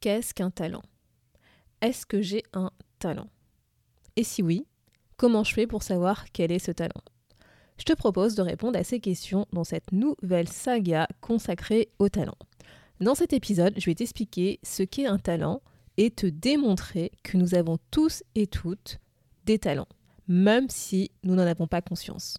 Qu'est-ce qu'un talent? Est-ce que j'ai un talent? Et si oui, comment je fais pour savoir quel est ce talent? Je te propose de répondre à ces questions dans cette nouvelle saga consacrée au talent. Dans cet épisode, je vais t'expliquer ce qu'est un talent et te démontrer que nous avons tous et toutes des talents, même si nous n'en avons pas conscience.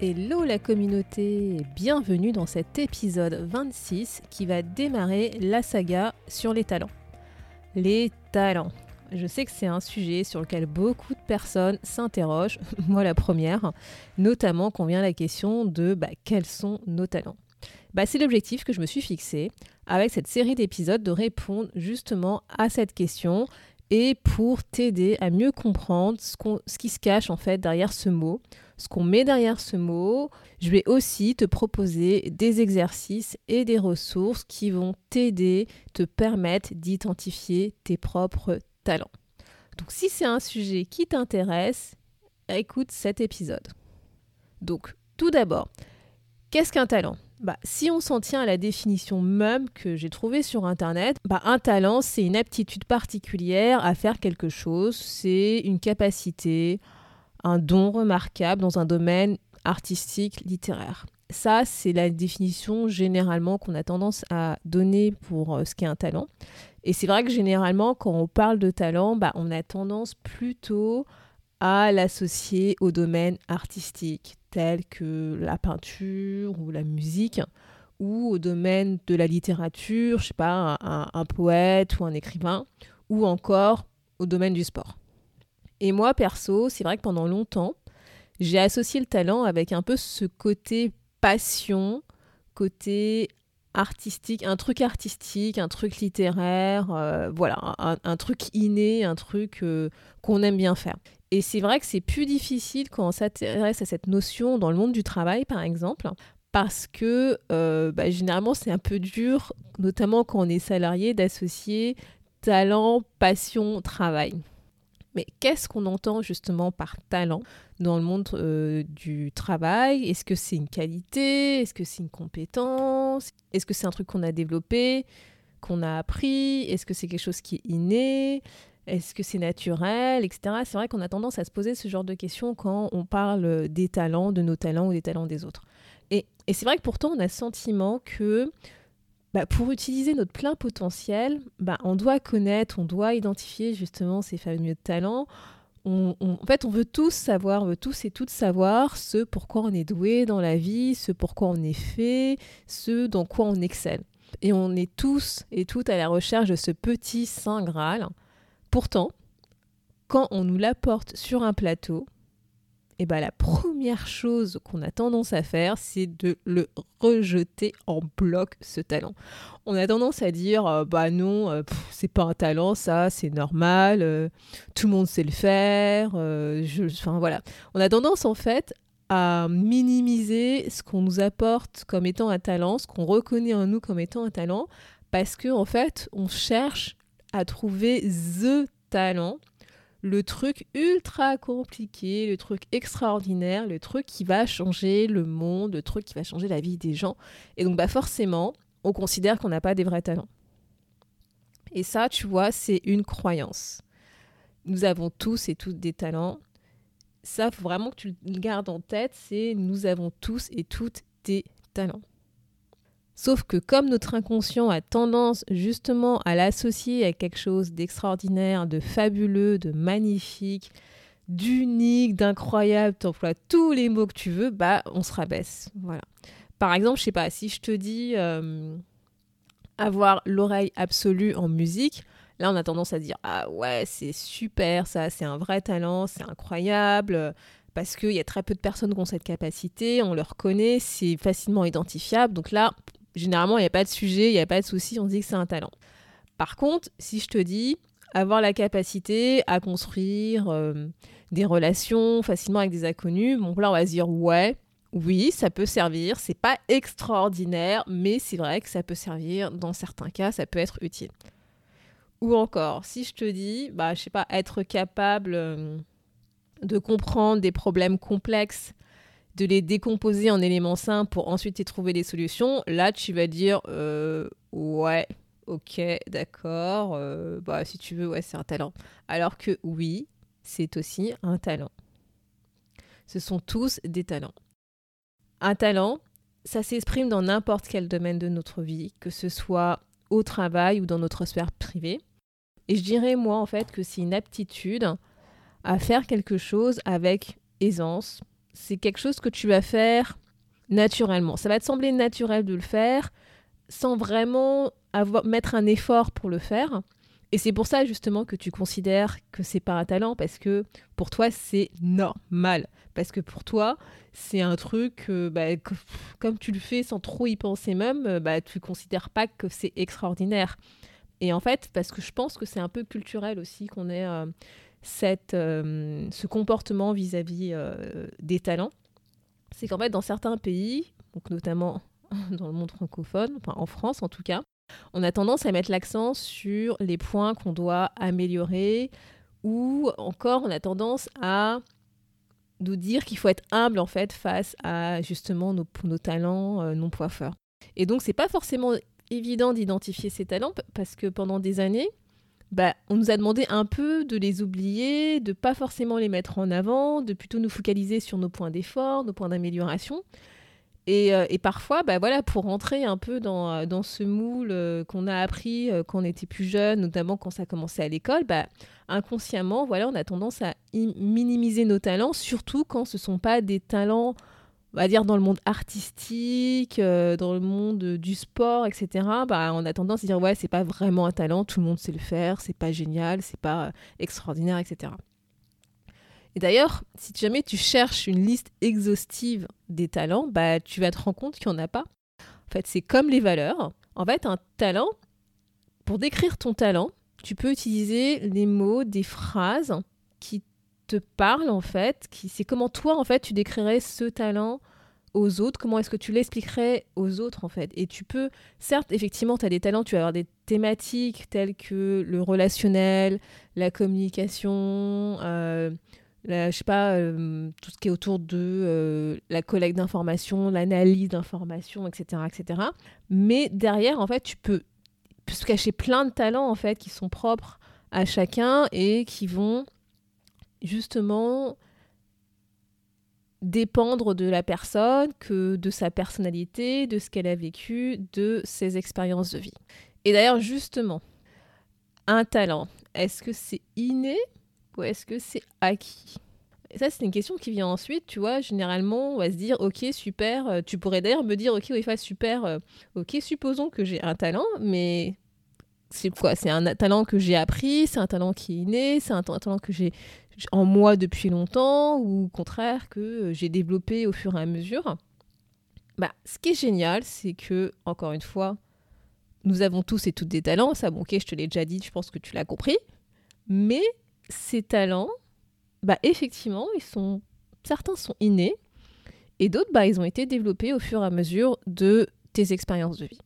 Hello la communauté, bienvenue dans cet épisode 26 qui va démarrer la saga sur les talents. Les talents. Je sais que c'est un sujet sur lequel beaucoup de personnes s'interrogent, moi la première, notamment quand vient la question de bah, quels sont nos talents. Bah, c'est l'objectif que je me suis fixé avec cette série d'épisodes de répondre justement à cette question et pour t'aider à mieux comprendre ce, qui se cache en fait derrière ce mot, ce qu'on met derrière ce mot. Je vais aussi te proposer des exercices et des ressources qui vont t'aider, te permettre d'identifier tes propres talents. Donc si c'est un sujet qui t'intéresse, écoute cet épisode. Donc tout d'abord, qu'est-ce qu'un talent? Bah, si on s'en tient à la définition même que j'ai trouvée sur Internet, bah, un talent, c'est une aptitude particulière à faire quelque chose, c'est une capacité, un don remarquable dans un domaine artistique, littéraire. Ça, c'est la définition généralement qu'on a tendance à donner pour euh, ce qu'est un talent. Et c'est vrai que généralement, quand on parle de talent, bah, on a tendance plutôt à l'associer au domaine artistique, tel que la peinture ou la musique, ou au domaine de la littérature, je sais pas, un poète ou un écrivain, ou encore au domaine du sport. Et moi, perso, c'est vrai que pendant longtemps, j'ai associé le talent avec un peu ce côté passion, côté artistique, un truc artistique, un truc littéraire, euh, voilà, un, truc inné, un truc euh, qu'on aime bien faire. Et c'est vrai que c'est plus difficile quand on s'intéresse à cette notion dans le monde du travail, par exemple, parce que euh, bah, généralement c'est un peu dur, notamment quand on est salarié, d'associer talent, passion, travail. Mais qu'est-ce qu'on entend justement par talent dans le monde euh, du travail? Est-ce que c'est une qualité? Est-ce que c'est une compétence? Est-ce que c'est un truc qu'on a développé, qu'on a appris? Est-ce que c'est quelque chose qui est inné? Est-ce que c'est naturel, etc. C'est vrai qu'on a tendance à se poser ce genre de questions quand on parle des talents, de nos talents ou des talents des autres. Et, c'est vrai que pourtant on a le sentiment que bah, pour utiliser notre plein potentiel, bah, on doit connaître, on doit identifier justement ces fameux talents. en fait, on veut tous savoir, on veut tous et toutes savoir ce pourquoi on est doué dans la vie, ce pourquoi on est fait, ce dans quoi on excelle. Et on est tous et toutes à la recherche de ce petit Saint Graal. Pourtant, quand on nous l'apporte sur un plateau, eh ben la première chose qu'on a tendance à faire, c'est de le rejeter en bloc, ce talent. On a tendance à dire, euh, bah non, euh, c'est pas un talent, ça, c'est normal, euh, tout le monde sait le faire, enfin voilà. On a tendance en fait à minimiser ce qu'on nous apporte comme étant un talent, ce qu'on reconnaît en nous comme étant un talent, parce que en fait, on cherche à trouver the talent le truc ultra compliqué, le truc extraordinaire, le truc qui va changer le monde, le truc qui va changer la vie des gens. Et donc bah forcément, on considère qu'on n'a pas des vrais talents. Et ça, tu vois, c'est une croyance. Nous avons tous et toutes des talents. Ça, faut vraiment que tu le gardes en tête, c'est nous avons tous et toutes des talents. Sauf que comme notre inconscient a tendance justement à l'associer à quelque chose d'extraordinaire, de fabuleux, de magnifique, d'unique, d'incroyable, t'emploies tous les mots que tu veux, bah on se rabaisse. Voilà. Par exemple, je sais pas, si je te dis euh, avoir l'oreille absolue en musique, là on a tendance à dire ah ouais c'est super ça, c'est un vrai talent, c'est incroyable parce qu'il y a très peu de personnes qui ont cette capacité, on le reconnaît, c'est facilement identifiable. Donc là, généralement, il n'y a pas de sujet, il n'y a pas de souci, on dit que c'est un talent. Par contre, si je te dis avoir la capacité à construire euh, des relations facilement avec des inconnus, bon là on va se dire ouais, oui, ça peut servir, c'est pas extraordinaire, mais c'est vrai que ça peut servir dans certains cas, ça peut être utile. Ou encore, si je te dis, bah je sais pas, être capable euh, de comprendre des problèmes complexes, de les décomposer en éléments simples pour ensuite y trouver des solutions, là tu vas dire euh, ouais, ok, d'accord, euh, bah si tu veux, ouais, c'est un talent. Alors que oui, c'est aussi un talent. Ce sont tous des talents. Un talent, ça s'exprime dans n'importe quel domaine de notre vie, que ce soit au travail ou dans notre sphère privée. Et je dirais, moi, en fait, que c'est une aptitude à faire quelque chose avec aisance. C'est quelque chose que tu vas faire naturellement. Ça va te sembler naturel de le faire sans vraiment avoir, mettre un effort pour le faire. Et c'est pour ça justement que tu considères que c'est pas un talent parce que pour toi c'est normal. Parce que pour toi c'est un truc, bah, comme tu le fais sans trop y penser même, euh, bah, tu considères pas que c'est extraordinaire. Et en fait, parce que je pense que c'est un peu culturel aussi qu'on euh, euh, ce comportement vis-à-vis des talents, c'est qu'en fait dans certains pays, donc notamment dans le monde francophone, enfin en France en tout cas, on a tendance à mettre l'accent sur les points qu'on doit améliorer ou encore on a tendance à nous dire qu'il faut être humble en fait face à justement nos, nos talents euh, non poiffeurs. Et donc c'est pas forcément évident d'identifier ces talents parce que pendant des années, bah, on nous a demandé un peu de les oublier, de pas forcément les mettre en avant, de plutôt nous focaliser sur nos points d'effort, nos points d'amélioration. Euh, et, parfois, bah voilà, pour rentrer un peu dans, euh, ce moule euh, qu'on a appris quand on était plus jeune, notamment quand ça commençait à l'école, bah, inconsciemment, voilà, on a tendance à minimiser nos talents, surtout quand ce ne sont pas des talents, on va dire, dans le monde artistique, dans le monde du sport, etc. Bah, on a tendance à dire, ouais, c'est pas vraiment un talent, tout le monde sait le faire, c'est pas génial, c'est pas extraordinaire, etc. Et d'ailleurs, si jamais tu cherches une liste exhaustive des talents, bah, tu vas te rendre compte qu'il n'y en a pas. En fait, c'est comme les valeurs. En fait, un talent, pour décrire ton talent, tu peux utiliser les mots, des phrases qui te parlent, en fait. Qui, c'est comment toi, en fait, tu décrirais ce talent aux autres, comment est-ce que tu l'expliquerais aux autres en fait. Et tu peux, certes, effectivement, tu as des talents, tu vas avoir des thématiques telles que le relationnel, la communication, euh, je sais pas, euh, tout ce qui est autour de euh, la collecte d'informations, l'analyse d'informations, etc., etc. Mais derrière, en fait, tu peux, se cacher plein de talents, en fait, qui sont propres à chacun et qui vont justement dépendre de la personne, que de sa personnalité, de ce qu'elle a vécu, de ses expériences de vie. Et d'ailleurs, justement, un talent, est-ce que c'est inné ou est-ce que c'est acquis? Ça, c'est une question qui vient ensuite, tu vois. Généralement, on va se dire, ok, super. Euh, tu pourrais d'ailleurs me dire, ok, oui, super. Euh, ok, supposons que j'ai un talent, mais c'est quoi? C'est un talent que j'ai appris, c'est un talent qui est né, c'est un talent que j'ai en moi depuis longtemps, ou au contraire que euh, j'ai développé au fur et à mesure. Bah, ce qui est génial, c'est que, encore une fois, nous avons tous et toutes des talents. Ça, bon, ok, je te l'ai déjà dit, je pense que tu l'as compris. Mais ces talents, bah effectivement, ils sont certains sont innés et d'autres bah ils ont été développés au fur et à mesure de tes expériences de vie.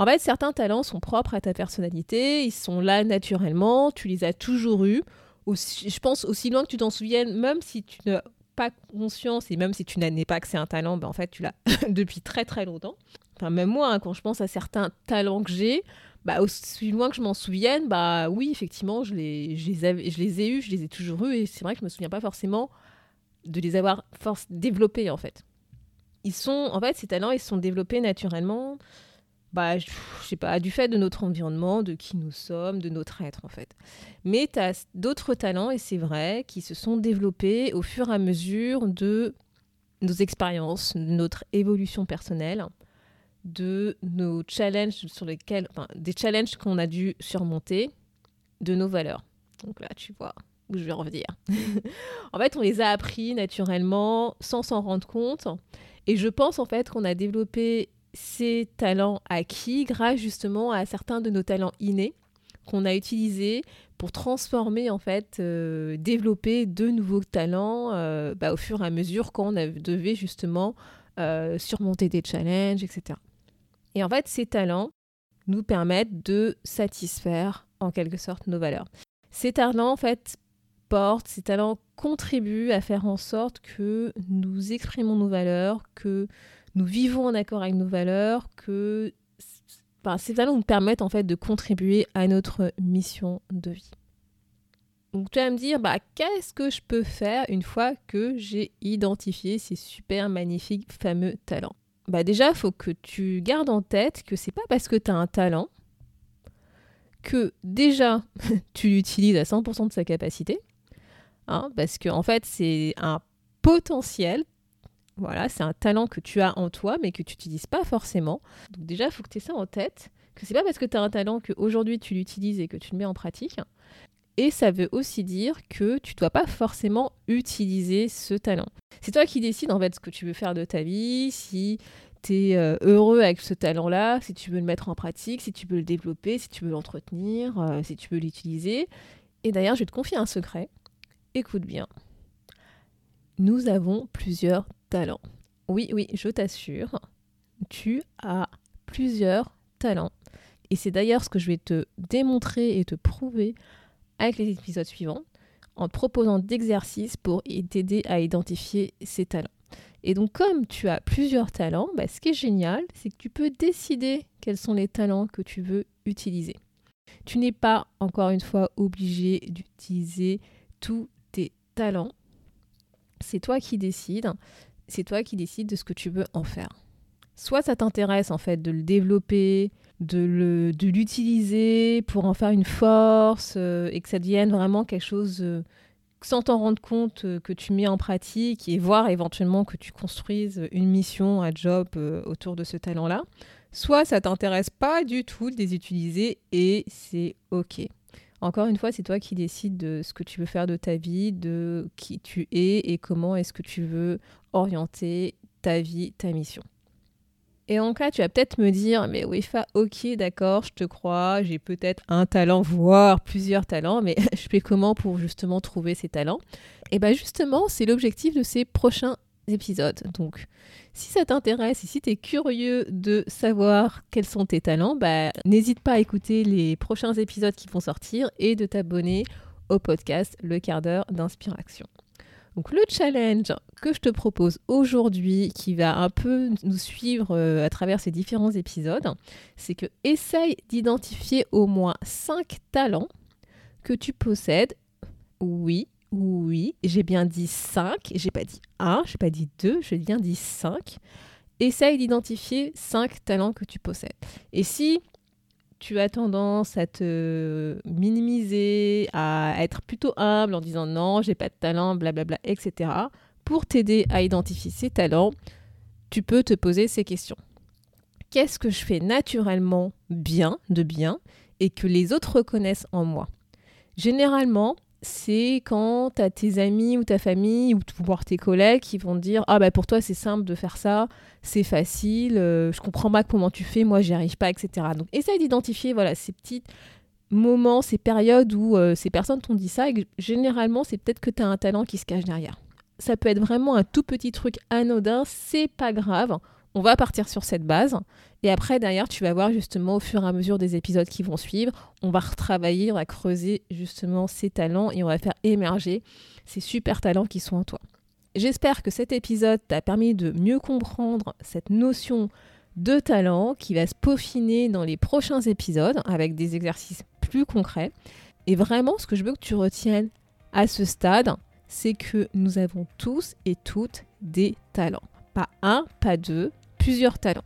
En fait, certains talents sont propres à ta personnalité, ils sont là naturellement, tu les as toujours eus. Aussi, je pense aussi loin que tu t'en souviennes, même si tu n'as pas conscience et même si tu n'as pas que c'est un talent, bah en fait tu l'as depuis très très longtemps. Enfin même moi, hein, quand je pense à certains talents que j'ai, bah, aussi loin que je m'en souvienne, bah oui, effectivement, je les, je les, je les ai eus, je les ai toujours eus, et c'est vrai que je me souviens pas forcément de les avoir force développés en fait. Ils sont, en fait, ces talents, ils sont développés naturellement, bah, je, sais pas, du fait de notre environnement, de qui nous sommes, de notre être en fait. Mais tu as d'autres talents, et c'est vrai, qui se sont développés au fur et à mesure de nos expériences, de notre évolution personnelle de nos challenges sur lesquels, des challenges qu'on a dû surmonter, de nos valeurs. Donc là, tu vois, où je vais revenir. en fait, on les a appris naturellement sans s'en rendre compte. Et je pense en fait qu'on a développé ces talents acquis grâce justement à certains de nos talents innés qu'on a utilisés pour transformer en fait, euh, développer de nouveaux talents euh, bah, au fur et à mesure qu'on devait justement euh, surmonter des challenges, etc. Et en fait, ces talents nous permettent de satisfaire en quelque sorte nos valeurs. Ces talents en fait portent, ces talents contribuent à faire en sorte que nous exprimons nos valeurs, que nous vivons en accord avec nos valeurs, que ces talents nous permettent en fait de contribuer à notre mission de vie. Donc tu vas me dire, bah, qu'est-ce que je peux faire une fois que j'ai identifié ces super magnifiques fameux talents? Bah déjà, il faut que tu gardes en tête que c'est pas parce que tu as un talent que déjà tu l'utilises à 100% de sa capacité, hein, parce que en fait c'est un potentiel voilà, c'est un talent que tu as en toi, mais que tu n'utilises pas forcément. Donc déjà, il faut que tu aies ça en tête, que c'est pas parce que tu as un talent qu'aujourd'hui tu l'utilises et que tu le mets en pratique. Et ça veut aussi dire que tu dois pas forcément utiliser ce talent. C'est toi qui décides en fait ce que tu veux faire de ta vie, si tu es euh, heureux avec ce talent-là, si tu veux le mettre en pratique, si tu veux le développer, si tu veux l'entretenir, euh, si tu veux l'utiliser. Et d'ailleurs, je vais te confier un secret. Écoute bien. Nous avons plusieurs Oui, oui, je t'assure, tu as plusieurs talents. Et c'est d'ailleurs ce que je vais te démontrer et te prouver avec les épisodes suivants, en te proposant d'exercices pour t'aider à identifier ces talents. Et donc comme tu as plusieurs talents, bah, ce qui est génial, c'est que tu peux décider quels sont les talents que tu veux utiliser. Tu n'es pas, encore une fois, obligé d'utiliser tous tes talents. C'est toi qui décides c'est toi qui décides de ce que tu veux en faire. Soit ça t'intéresse en fait de le développer, de l'utiliser pour en faire une force euh, et que ça devienne vraiment quelque chose euh, sans t'en rendre compte euh, que tu mets en pratique et voir éventuellement que tu construises une mission, un job autour de ce talent-là. Soit ça t'intéresse pas du tout de les utiliser et c'est ok. Encore une fois, c'est toi qui décides de ce que tu veux faire de ta vie, de qui tu es et comment est-ce que tu veux orienter ta vie, ta mission. Et en cas, tu vas peut-être me dire, mais Wefa, ok, d'accord, je te crois, j'ai peut-être un talent, voire plusieurs talents, mais je fais comment pour justement trouver ces talents? Et bien justement, c'est l'objectif de ces prochains épisodes. Donc, si ça t'intéresse et si tu es curieux de savoir quels sont tes talents, bah, n'hésite pas à écouter les prochains épisodes qui vont sortir et de t'abonner au podcast Le quart d'heure d'inspiration. Donc le challenge que je te propose aujourd'hui, qui va un peu nous suivre euh, à travers ces différents épisodes, c'est que essaye d'identifier au moins 5 talents que tu possèdes. Oui, oui, j'ai bien dit 5, j'ai pas dit 1, j'ai pas dit 2, j'ai bien dit 5. Essaye d'identifier 5 talents que tu possèdes. Et si tu as tendance à te minimiser, à être plutôt humble en disant non, j'ai pas de talent, blablabla, etc. Pour t'aider à identifier ces talents, tu peux te poser ces questions. Qu'est-ce que je fais naturellement bien, de bien, et que les autres reconnaissent en moi? Généralement, c'est quand tu as tes amis ou ta famille ou voir tes collègues qui vont dire Ah, bah pour toi, c'est simple de faire ça, c'est facile, euh, je comprends pas comment tu fais, moi, j'y arrive pas, etc. Donc, essaye d'identifier voilà, ces petits moments, ces périodes où euh, ces personnes t'ont dit ça et généralement, c'est peut-être que tu as un talent qui se cache derrière. Ça peut être vraiment un tout petit truc anodin, c'est pas grave on va partir sur cette base. Et après, derrière, tu vas voir justement au fur et à mesure des épisodes qui vont suivre, on va retravailler, on va creuser justement ces talents et on va faire émerger ces super talents qui sont en toi. J'espère que cet épisode t'a permis de mieux comprendre cette notion de talent qui va se peaufiner dans les prochains épisodes avec des exercices plus concrets. Et vraiment, ce que je veux que tu retiennes à ce stade, c'est que nous avons tous et toutes des talents. Pas un, pas deux, plusieurs talents.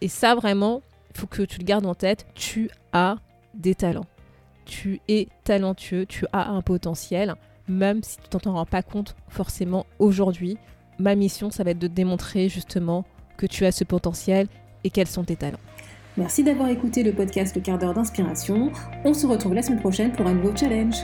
Et ça, vraiment, il faut que tu le gardes en tête. Tu as des talents. Tu es talentueux, tu as un potentiel, même si tu t'en rends pas compte forcément aujourd'hui. Ma mission, ça va être de démontrer justement que tu as ce potentiel et quels sont tes talents. Merci d'avoir écouté le podcast Le quart d'heure d'inspiration. On se retrouve la semaine prochaine pour un nouveau challenge.